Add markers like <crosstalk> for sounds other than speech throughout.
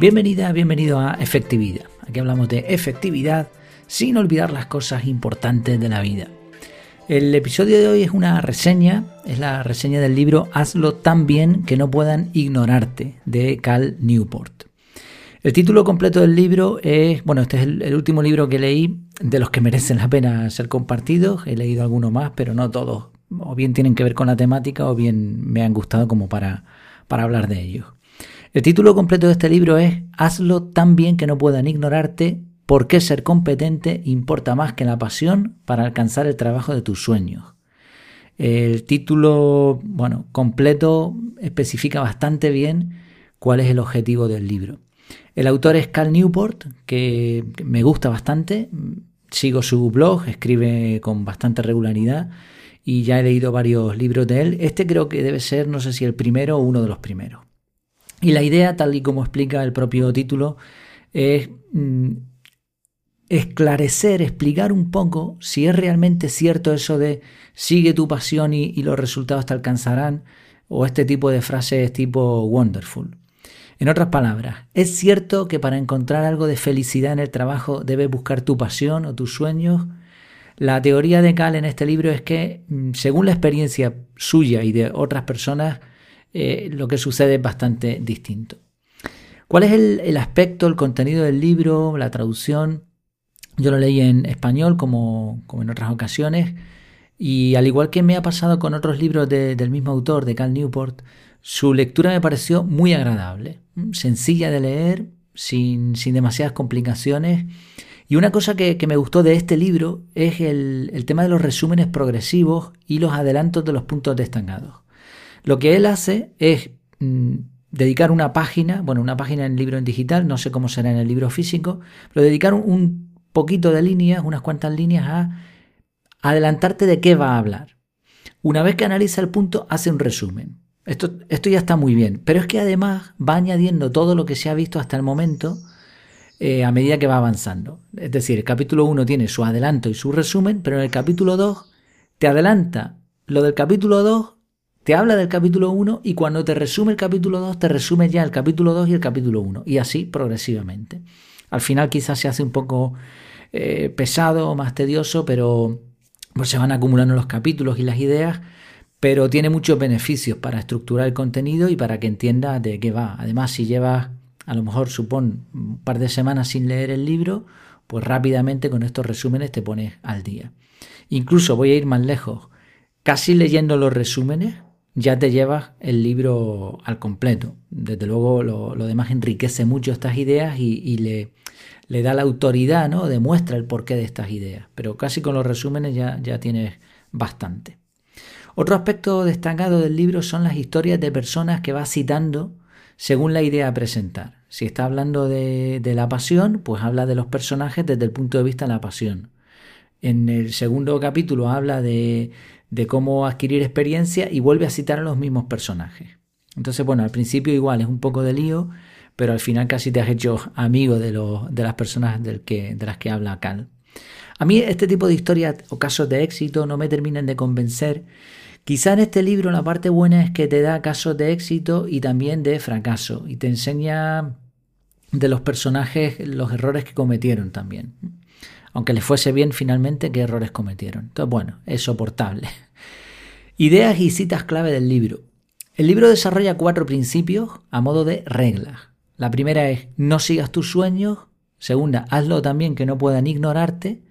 Bienvenida, bienvenido a Efectividad. Aquí hablamos de efectividad sin olvidar las cosas importantes de la vida. El episodio de hoy es una reseña, es la reseña del libro Hazlo tan bien que no puedan ignorarte de Cal Newport. El título completo del libro es, bueno, este es el, último libro que leí de los que merecen la pena ser compartidos. He leído algunos más, pero no todos. O bien tienen que ver con la temática o bien me han gustado como para, para hablar de ellos. El título completo de este libro es Hazlo tan bien que no puedan ignorarte, ¿por qué ser competente importa más que la pasión para alcanzar el trabajo de tus sueños? El título, bueno, completo especifica bastante bien cuál es el objetivo del libro. El autor es Cal Newport, que me gusta bastante, sigo su blog, escribe con bastante regularidad y ya he leído varios libros de él. Este creo que debe ser, no sé si el primero o uno de los primeros. Y la idea, tal y como explica el propio título, es mm, esclarecer, explicar un poco si es realmente cierto eso de sigue tu pasión y, y los resultados te alcanzarán, o este tipo de frases tipo wonderful. En otras palabras, ¿es cierto que para encontrar algo de felicidad en el trabajo debes buscar tu pasión o tus sueños? La teoría de Cal en este libro es que, mm, según la experiencia suya y de otras personas, eh, lo que sucede es bastante distinto. ¿Cuál es el, aspecto, el contenido del libro, la traducción? Yo lo leí en español como, en otras ocasiones y al igual que me ha pasado con otros libros del mismo autor, de Cal Newport, su lectura me pareció muy agradable, sencilla de leer, sin, demasiadas complicaciones. Y una cosa que, me gustó de este libro es el, el tema de los resúmenes progresivos y los adelantos de los puntos destacados. Lo que él hace es mm, dedicar una página, bueno, una página en libro en digital, no sé cómo será en el libro físico, pero dedicar un, poquito de líneas, unas cuantas líneas a adelantarte de qué va a hablar. Una vez que analiza el punto, hace un resumen. Esto, esto ya está muy bien, pero es que además va añadiendo todo lo que se ha visto hasta el momento eh, a medida que va avanzando. Es decir, el capítulo 1 tiene su adelanto y su resumen, pero en el capítulo 2 te adelanta lo del capítulo 2 te habla del capítulo 1 y cuando te resume el capítulo 2, te resume ya el capítulo 2 y el capítulo 1. Y así progresivamente. Al final quizás se hace un poco eh, pesado, más tedioso, pero pues se van acumulando los capítulos y las ideas, pero tiene muchos beneficios para estructurar el contenido y para que entiendas de qué va. Además, si llevas, a lo mejor, supón, un par de semanas sin leer el libro, pues rápidamente con estos resúmenes te pones al día. Incluso voy a ir más lejos. Casi leyendo los resúmenes, ya te llevas el libro al completo. Desde luego lo, demás enriquece mucho estas ideas y, le, le, da la autoridad, ¿no? Demuestra el porqué de estas ideas. Pero casi con los resúmenes ya, ya tienes bastante. Otro aspecto destacado del libro son las historias de personas que va citando según la idea a presentar. Si está hablando de, de la pasión, pues habla de los personajes desde el punto de vista de la pasión. En el segundo capítulo habla de, de cómo adquirir experiencia y vuelve a citar a los mismos personajes. Entonces, bueno, al principio igual es un poco de lío, pero al final casi te has hecho amigo de, de las personas del que, de las que habla Cal. A mí este tipo de historias o casos de éxito no me terminan de convencer. Quizá en este libro la parte buena es que te da casos de éxito y también de fracaso y te enseña de los personajes los errores que cometieron también aunque les fuese bien finalmente, qué errores cometieron. Entonces, bueno, es soportable. <laughs> Ideas y citas clave del libro. El libro desarrolla cuatro principios a modo de reglas. La primera es no sigas tus sueños. Segunda, hazlo también que no puedan ignorarte.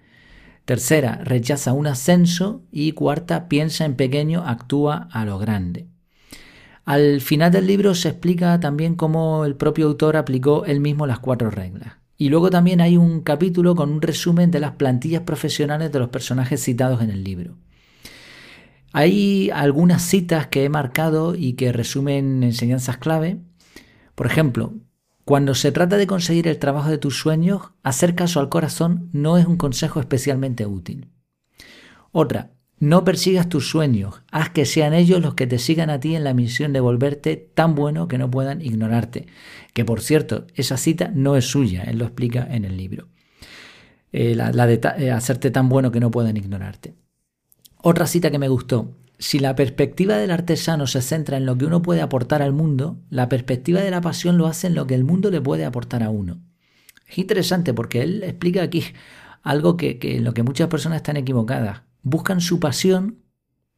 Tercera, rechaza un ascenso. Y cuarta, piensa en pequeño, actúa a lo grande. Al final del libro se explica también cómo el propio autor aplicó él mismo las cuatro reglas. Y luego también hay un capítulo con un resumen de las plantillas profesionales de los personajes citados en el libro. Hay algunas citas que he marcado y que resumen enseñanzas clave. Por ejemplo, cuando se trata de conseguir el trabajo de tus sueños, hacer caso al corazón no es un consejo especialmente útil. Otra, no persigas tus sueños, haz que sean ellos los que te sigan a ti en la misión de volverte tan bueno que no puedan ignorarte. Que por cierto, esa cita no es suya, él lo explica en el libro. Eh, la, de eh, hacerte tan bueno que no puedan ignorarte. Otra cita que me gustó, si la perspectiva del artesano se centra en lo que uno puede aportar al mundo, la perspectiva de la pasión lo hace en lo que el mundo le puede aportar a uno. Es interesante porque él explica aquí algo que, en lo que muchas personas están equivocadas. Buscan su pasión,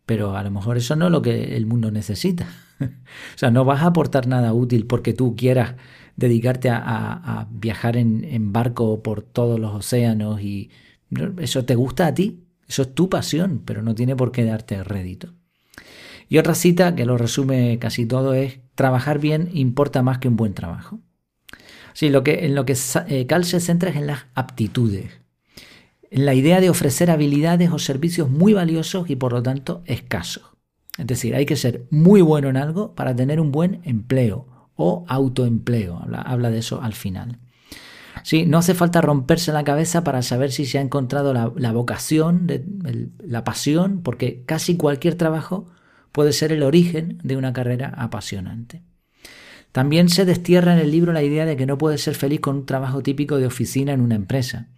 pero a lo mejor eso no es lo que el mundo necesita. <laughs> o sea, no vas a aportar nada útil porque tú quieras dedicarte a, viajar en, barco por todos los océanos y eso te gusta a ti, eso es tu pasión, pero no tiene por qué darte rédito. Y otra cita que lo resume casi todo es, trabajar bien importa más que un buen trabajo. Sí, lo que, en lo que eh, Cal se centra es en las aptitudes, la idea de ofrecer habilidades o servicios muy valiosos y por lo tanto escasos. Es decir, hay que ser muy bueno en algo para tener un buen empleo o autoempleo. Habla, de eso al final. Sí, no hace falta romperse la cabeza para saber si se ha encontrado la, vocación, la pasión, porque casi cualquier trabajo puede ser el origen de una carrera apasionante. También se destierra en el libro la idea de que no puedes ser feliz con un trabajo típico de oficina en una empresa.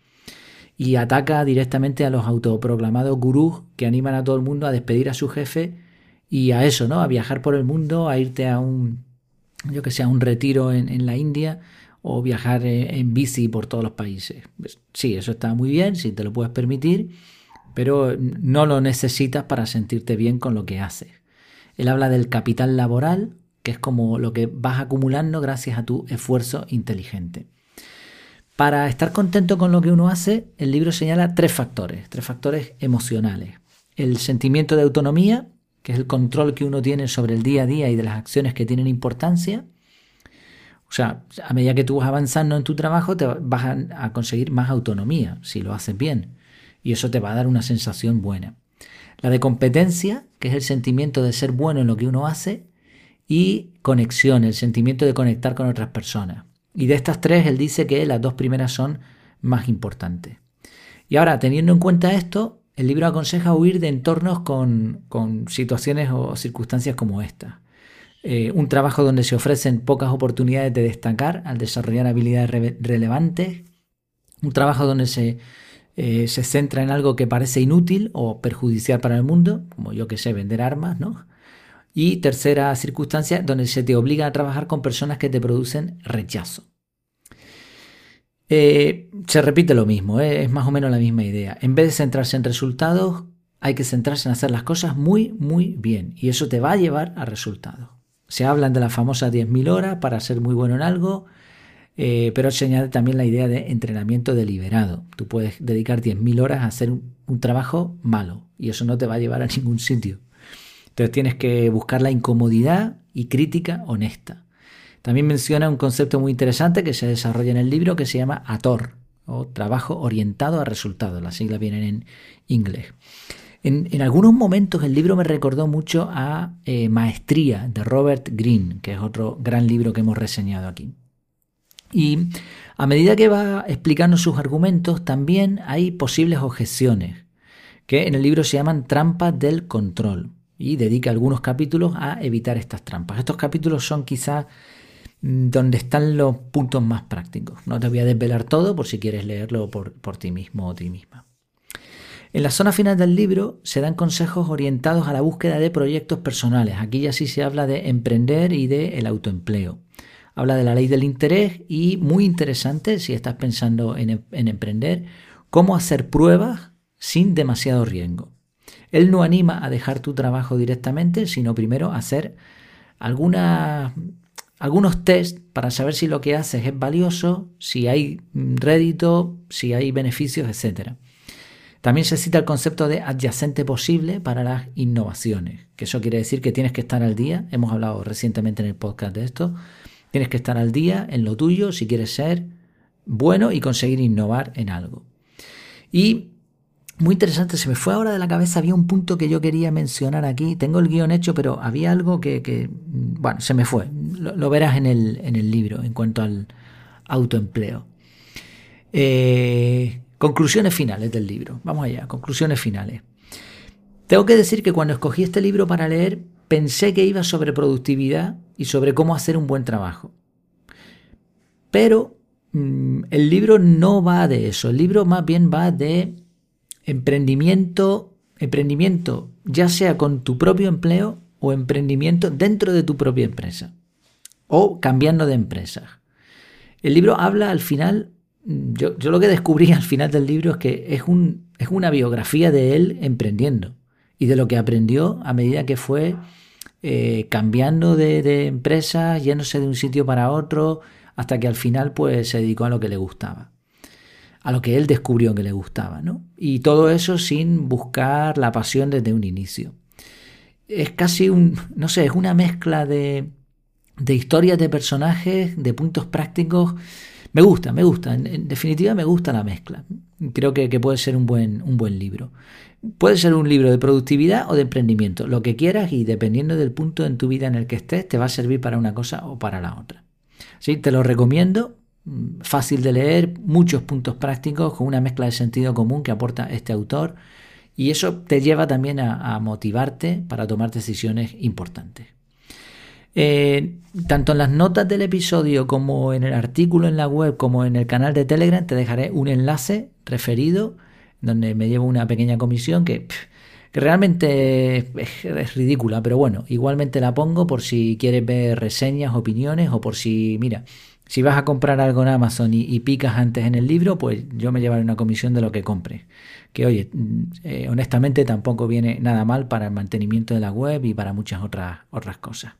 Y ataca directamente a los autoproclamados gurús que animan a todo el mundo a despedir a su jefe y a eso, ¿no? A viajar por el mundo, a irte a un, yo que sé, a un retiro en, en la India o viajar eh, en bici por todos los países. Pues, sí, eso está muy bien, si te lo puedes permitir, pero no lo necesitas para sentirte bien con lo que haces. Él habla del capital laboral, que es como lo que vas acumulando gracias a tu esfuerzo inteligente. Para estar contento con lo que uno hace, el libro señala tres factores, tres factores emocionales. El sentimiento de autonomía, que es el control que uno tiene sobre el día a día y de las acciones que tienen importancia. O sea, a medida que tú vas avanzando en tu trabajo, te vas a, conseguir más autonomía, si lo haces bien. Y eso te va a dar una sensación buena. La de competencia, que es el sentimiento de ser bueno en lo que uno hace. Y conexión, el sentimiento de conectar con otras personas. Y de estas tres, él dice que las dos primeras son más importantes. Y ahora, teniendo en cuenta esto, el libro aconseja huir de entornos con, con situaciones o circunstancias como esta. Eh, un trabajo donde se ofrecen pocas oportunidades de destacar al desarrollar habilidades relevantes, un trabajo donde se, eh, se centra en algo que parece inútil o perjudicial para el mundo, como yo que sé, vender armas, ¿no? Y tercera circunstancia, donde se te obliga a trabajar con personas que te producen rechazo. Eh, se repite lo mismo, es más o menos la misma idea. En vez de centrarse en resultados, hay que centrarse en hacer las cosas muy, muy bien. Y eso te va a llevar a resultados. Se hablan de las famosas 10.000 horas para ser muy bueno en algo, eh, pero se añade también la idea de entrenamiento deliberado. Tú puedes dedicar 10.000 horas a hacer un, trabajo malo y eso no te va a llevar a ningún sitio. Entonces tienes que buscar la incomodidad y crítica honesta. También menciona un concepto muy interesante que se desarrolla en el libro que se llama ATOR, o trabajo orientado a resultados. Las siglas vienen en inglés. En, algunos momentos el libro me recordó mucho a eh, Maestría de Robert Greene, que es otro gran libro que hemos reseñado aquí. Y a medida que va explicando sus argumentos, también hay posibles objeciones, que en el libro se llaman trampas del control, y dedica algunos capítulos a evitar estas trampas. Estos capítulos son quizás mm, donde están los puntos más prácticos. No te voy a desvelar todo por si quieres leerlo por, por ti mismo o ti misma. En la zona final del libro se dan consejos orientados a la búsqueda de proyectos personales. Aquí ya sí se habla de emprender y de el autoempleo. Habla de la ley del interés y muy interesante si estás pensando en, en emprender, cómo hacer pruebas sin demasiado riesgo. Él no anima a dejar tu trabajo directamente, sino primero hacer algunos test para saber si lo que haces es valioso, si hay rédito, si hay beneficios, etc. También se cita el concepto de adyacente posible para las innovaciones, que eso quiere decir que tienes que estar al día, hemos hablado recientemente en el podcast de esto, tienes que estar al día en lo tuyo si quieres ser bueno y conseguir innovar en algo. Y muy interesante, se me fue ahora de la cabeza, había un punto que yo quería mencionar aquí, tengo el guion hecho, pero había algo que, bueno, se me fue, lo, verás en el, en el libro en cuanto al autoempleo. Eh, Conclusiones finales del libro. Vamos allá, conclusiones finales. Tengo que decir que cuando escogí este libro para leer, pensé que iba sobre productividad y sobre cómo hacer un buen trabajo. Pero mm, el libro no va de eso, el libro más bien va de emprendimiento Emprendimiento ya sea con tu propio empleo o emprendimiento dentro de tu propia empresa o cambiando de empresa. El libro habla al final, yo, lo que descubrí al final del libro es que es, un, es una biografía de él emprendiendo y de lo que aprendió a medida que fue eh, cambiando de, de empresa, yéndose de un sitio para otro, hasta que al final pues se dedicó a lo que le gustaba a lo que él descubrió que le gustaba, ¿no? Y todo eso sin buscar la pasión desde un inicio. Es casi un, no sé, es una mezcla de, de historias de personajes, de puntos prácticos. Me gusta, me gusta, en, definitiva me gusta la mezcla. Creo que, que, puede ser un buen, un buen libro. Puede ser un libro de productividad o de emprendimiento, lo que quieras y dependiendo del punto en tu vida en el que estés, te va a servir para una cosa o para la otra. ¿Sí? Te lo recomiendo, fácil de leer, muchos puntos prácticos con una mezcla de sentido común que aporta este autor y eso te lleva también a, motivarte para tomar decisiones importantes. Eh, tanto en las notas del episodio como en el artículo en la web como en el canal de Telegram te dejaré un enlace referido donde me llevo una pequeña comisión que, realmente es, ridícula, pero bueno, igualmente la pongo por si quieres ver reseñas, opiniones o por si, mira, si vas a comprar algo en Amazon y, picas antes en el libro, pues yo me llevaré una comisión de lo que compres. Que oye, mm, eh, honestamente tampoco viene nada mal para el mantenimiento de la web y para muchas otras, otras cosas.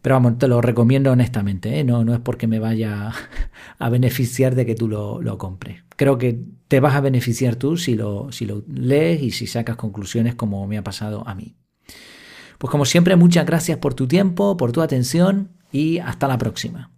Pero vamos, te lo recomiendo honestamente, ¿eh? no, no es porque me vaya <laughs> a beneficiar de que tú lo, lo, compres. Creo que te vas a beneficiar tú si lo, si lo lees y si sacas conclusiones como me ha pasado a mí. Pues como siempre, muchas gracias por tu tiempo, por tu atención y hasta la próxima.